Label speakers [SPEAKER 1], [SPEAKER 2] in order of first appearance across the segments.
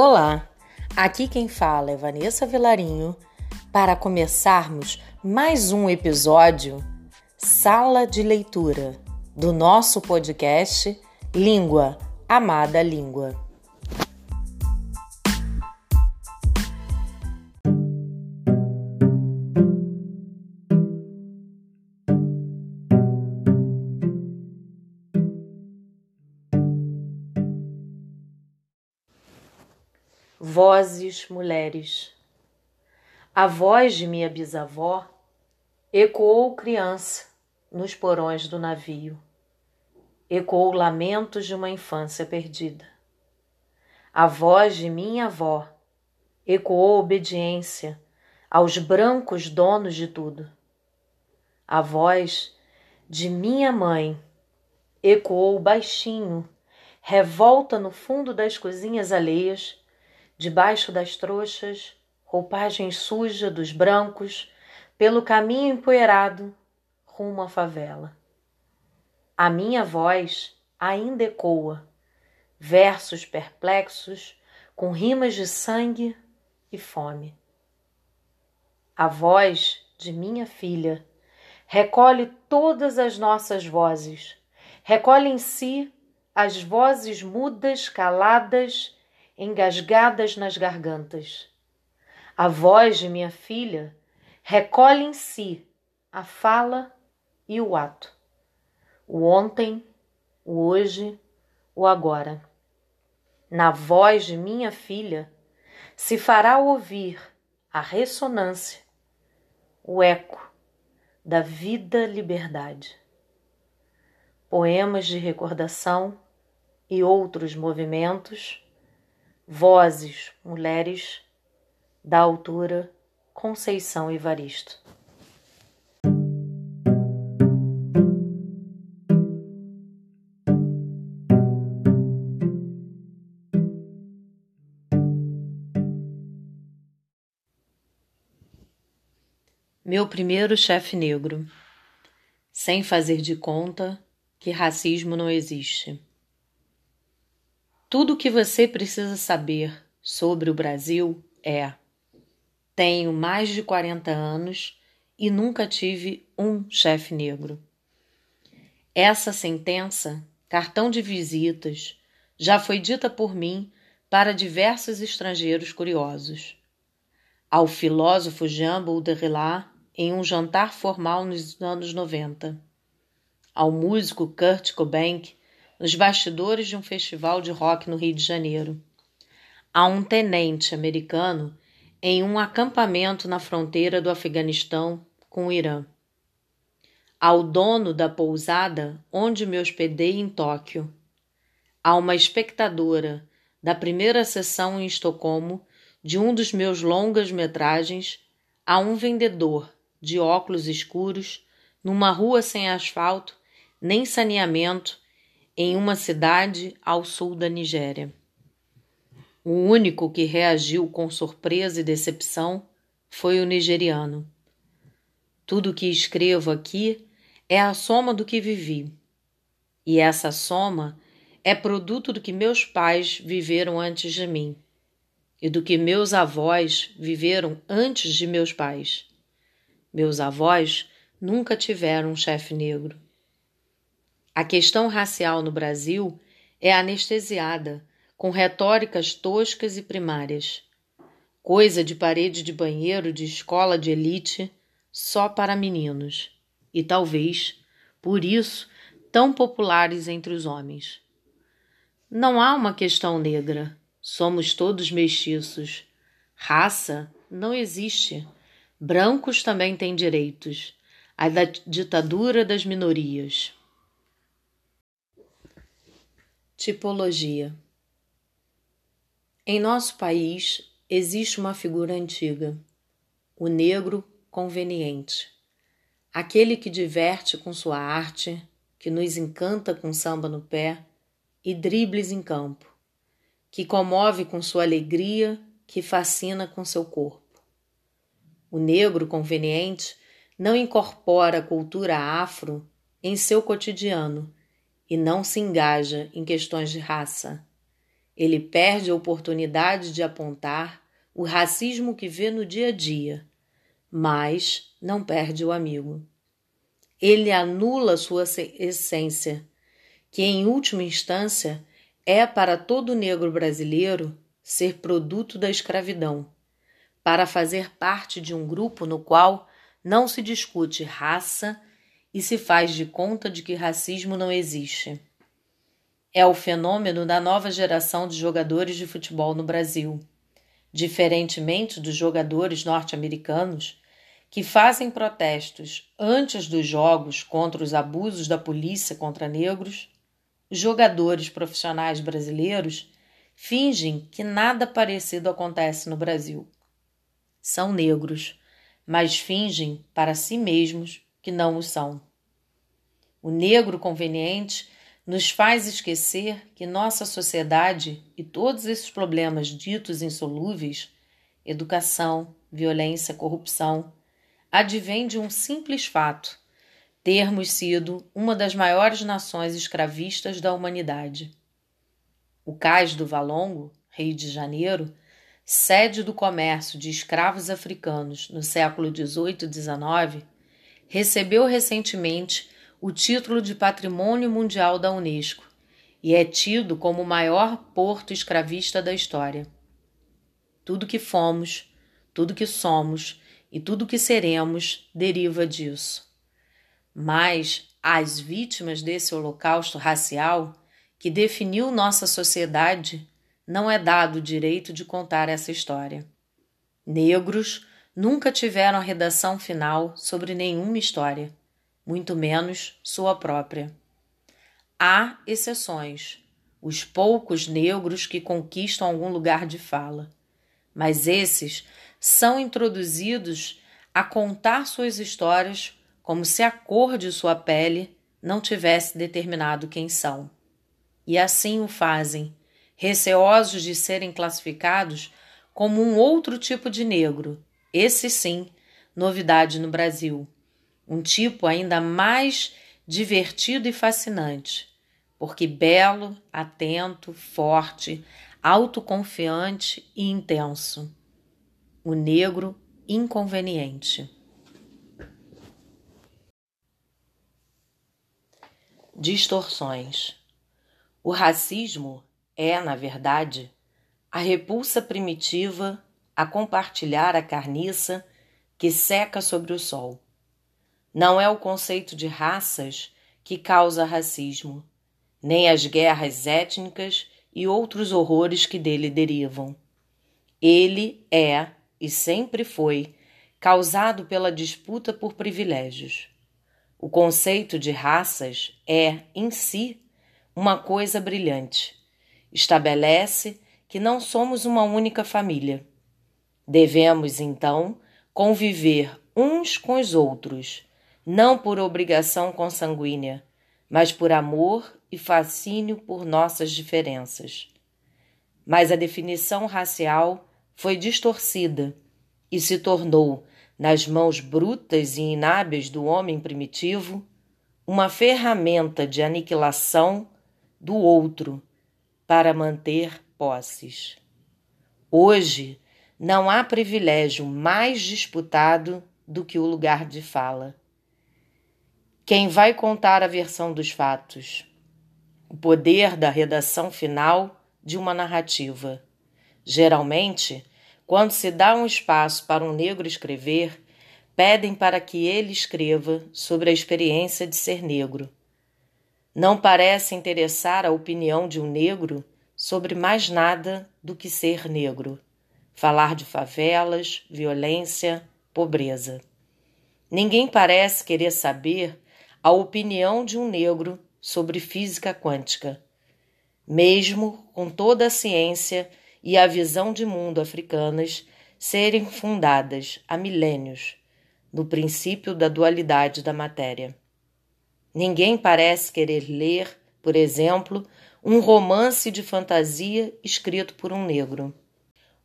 [SPEAKER 1] Olá, aqui quem fala é Vanessa Vilarinho para começarmos mais um episódio Sala de Leitura do nosso podcast Língua, Amada Língua. Vozes mulheres. A voz de minha bisavó ecoou criança nos porões do navio. Ecoou lamentos de uma infância perdida. A voz de minha avó ecoou obediência aos brancos donos de tudo. A voz de minha mãe ecoou baixinho, revolta no fundo das cozinhas alheias debaixo das trouxas, roupagem suja dos brancos, pelo caminho empoeirado, rumo à favela. A minha voz ainda ecoa, versos perplexos, com rimas de sangue e fome. A voz de minha filha recolhe todas as nossas vozes, recolhe em si as vozes mudas, caladas engasgadas nas gargantas. A voz de minha filha recolhe em si a fala e o ato, o ontem, o hoje, o agora. Na voz de minha filha se fará ouvir a ressonância, o eco da vida liberdade. Poemas de recordação e outros movimentos Vozes, mulheres, da altura Conceição Evaristo. Meu primeiro chefe negro, sem fazer de conta que racismo não existe. Tudo o que você precisa saber sobre o Brasil é: tenho mais de 40 anos e nunca tive um chefe negro. Essa sentença, cartão de visitas, já foi dita por mim para diversos estrangeiros curiosos. Ao filósofo Jean Baudrillard em um jantar formal nos anos 90. Ao músico Kurt Cobain nos bastidores de um festival de rock no Rio de Janeiro. A um tenente americano em um acampamento na fronteira do Afeganistão com o Irã. Ao dono da pousada onde me hospedei em Tóquio. A uma espectadora da primeira sessão em Estocolmo de um dos meus longas-metragens, a um vendedor de óculos escuros numa rua sem asfalto nem saneamento em uma cidade ao sul da Nigéria. O único que reagiu com surpresa e decepção foi o nigeriano. Tudo o que escrevo aqui é a soma do que vivi. E essa soma é produto do que meus pais viveram antes de mim e do que meus avós viveram antes de meus pais. Meus avós nunca tiveram um chefe negro. A questão racial no Brasil é anestesiada com retóricas toscas e primárias. Coisa de parede de banheiro de escola de elite só para meninos. E talvez, por isso, tão populares entre os homens. Não há uma questão negra. Somos todos mestiços. Raça não existe. Brancos também têm direitos. A ditadura das minorias. Tipologia Em nosso país existe uma figura antiga, o negro conveniente, aquele que diverte com sua arte, que nos encanta com samba no pé e dribles em campo, que comove com sua alegria, que fascina com seu corpo. O negro conveniente não incorpora a cultura afro em seu cotidiano e não se engaja em questões de raça. Ele perde a oportunidade de apontar o racismo que vê no dia a dia, mas não perde o amigo. Ele anula sua essência, que em última instância é para todo negro brasileiro ser produto da escravidão, para fazer parte de um grupo no qual não se discute raça e se faz de conta de que racismo não existe. É o fenômeno da nova geração de jogadores de futebol no Brasil Diferentemente dos jogadores norte-americanos, que fazem protestos antes dos jogos contra os abusos da polícia contra negros, os jogadores profissionais brasileiros fingem que nada parecido acontece no Brasil. São negros, mas fingem para si mesmos que não o são. O negro conveniente nos faz esquecer que nossa sociedade e todos esses problemas ditos insolúveis educação, violência, corrupção advém de um simples fato: termos sido uma das maiores nações escravistas da humanidade. O cais do Valongo, Rio de Janeiro, sede do comércio de escravos africanos no século XVIII e XIX, recebeu recentemente o título de Patrimônio Mundial da Unesco e é tido como o maior porto escravista da história. Tudo que fomos, tudo que somos e tudo que seremos deriva disso. Mas às vítimas desse holocausto racial que definiu nossa sociedade, não é dado o direito de contar essa história. Negros nunca tiveram a redação final sobre nenhuma história muito menos sua própria. Há exceções, os poucos negros que conquistam algum lugar de fala, mas esses são introduzidos a contar suas histórias como se a cor de sua pele não tivesse determinado quem são. E assim o fazem, receosos de serem classificados como um outro tipo de negro, esse sim, novidade no Brasil um tipo ainda mais divertido e fascinante, porque belo, atento, forte, autoconfiante e intenso. O negro inconveniente. Distorções. O racismo é, na verdade, a repulsa primitiva a compartilhar a carniça que seca sobre o sol. Não é o conceito de raças que causa racismo, nem as guerras étnicas e outros horrores que dele derivam. Ele é, e sempre foi, causado pela disputa por privilégios. O conceito de raças é, em si, uma coisa brilhante. Estabelece que não somos uma única família. Devemos, então, conviver uns com os outros não por obrigação consanguínea, mas por amor e fascínio por nossas diferenças. Mas a definição racial foi distorcida e se tornou, nas mãos brutas e inábeis do homem primitivo, uma ferramenta de aniquilação do outro para manter posses. Hoje, não há privilégio mais disputado do que o lugar de fala quem vai contar a versão dos fatos, o poder da redação final de uma narrativa. Geralmente, quando se dá um espaço para um negro escrever, pedem para que ele escreva sobre a experiência de ser negro. Não parece interessar a opinião de um negro sobre mais nada do que ser negro, falar de favelas, violência, pobreza. Ninguém parece querer saber a opinião de um negro sobre física quântica. Mesmo com toda a ciência e a visão de mundo africanas serem fundadas há milênios no princípio da dualidade da matéria. Ninguém parece querer ler, por exemplo, um romance de fantasia escrito por um negro.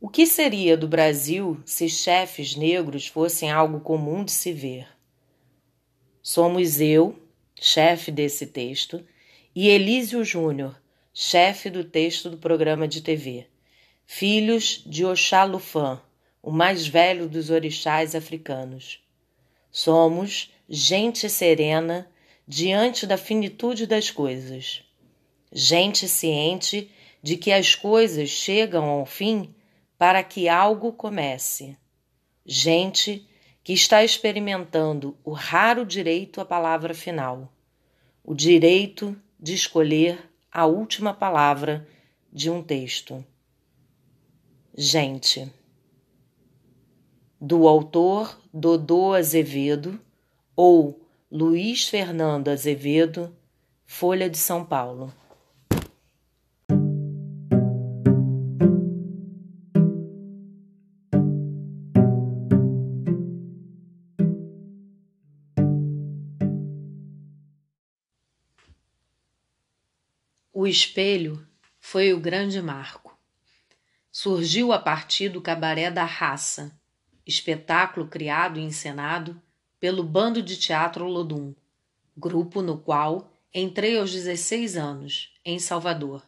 [SPEAKER 1] O que seria do Brasil se chefes negros fossem algo comum de se ver? Somos eu, chefe desse texto, e Elísio Júnior, chefe do texto do programa de TV. Filhos de Oxalufã, o mais velho dos orixás africanos. Somos gente serena diante da finitude das coisas. Gente ciente de que as coisas chegam ao fim para que algo comece. Gente que está experimentando o raro direito à palavra final, o direito de escolher a última palavra de um texto. Gente. Do autor Dodô Azevedo ou Luiz Fernando Azevedo, Folha de São Paulo. O espelho foi o grande marco. Surgiu a partir do Cabaré da Raça, espetáculo criado e encenado pelo Bando de Teatro Lodum, grupo no qual entrei aos 16 anos, em Salvador.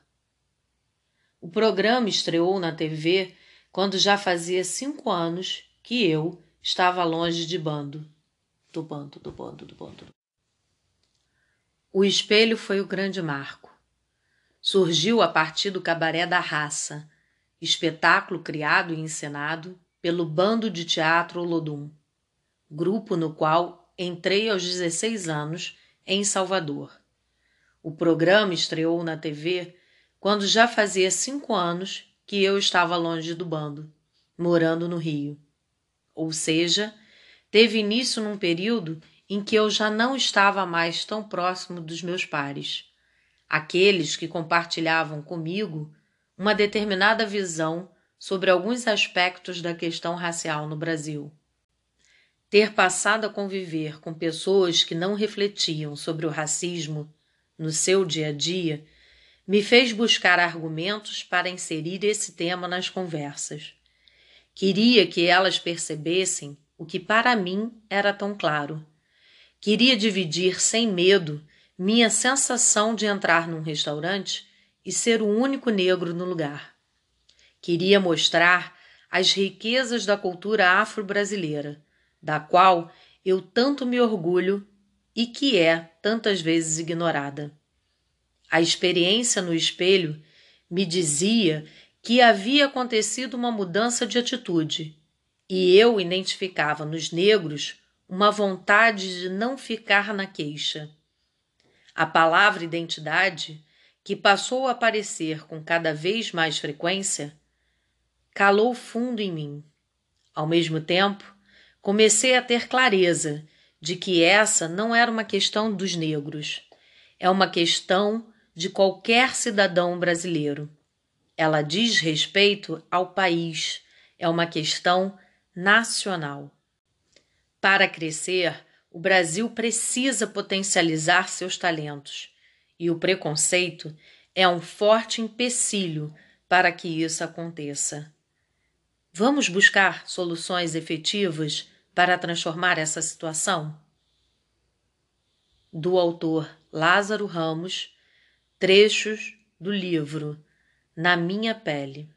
[SPEAKER 1] O programa estreou na TV quando já fazia cinco anos que eu estava longe de bando. Do bando, do bando, do bando. O espelho foi o grande marco surgiu a partir do Cabaré da Raça, espetáculo criado e encenado pelo Bando de Teatro Olodum, grupo no qual entrei aos 16 anos em Salvador. O programa estreou na TV quando já fazia cinco anos que eu estava longe do bando, morando no Rio. Ou seja, teve início num período em que eu já não estava mais tão próximo dos meus pares aqueles que compartilhavam comigo uma determinada visão sobre alguns aspectos da questão racial no Brasil. Ter passado a conviver com pessoas que não refletiam sobre o racismo no seu dia a dia me fez buscar argumentos para inserir esse tema nas conversas. Queria que elas percebessem o que para mim era tão claro. Queria dividir sem medo minha sensação de entrar num restaurante e ser o único negro no lugar. Queria mostrar as riquezas da cultura afro-brasileira, da qual eu tanto me orgulho e que é tantas vezes ignorada. A experiência no espelho me dizia que havia acontecido uma mudança de atitude, e eu identificava nos negros uma vontade de não ficar na queixa. A palavra identidade, que passou a aparecer com cada vez mais frequência, calou fundo em mim. Ao mesmo tempo, comecei a ter clareza de que essa não era uma questão dos negros, é uma questão de qualquer cidadão brasileiro. Ela diz respeito ao país, é uma questão nacional. Para crescer, o Brasil precisa potencializar seus talentos e o preconceito é um forte empecilho para que isso aconteça. Vamos buscar soluções efetivas para transformar essa situação? Do autor Lázaro Ramos, trechos do livro Na Minha Pele.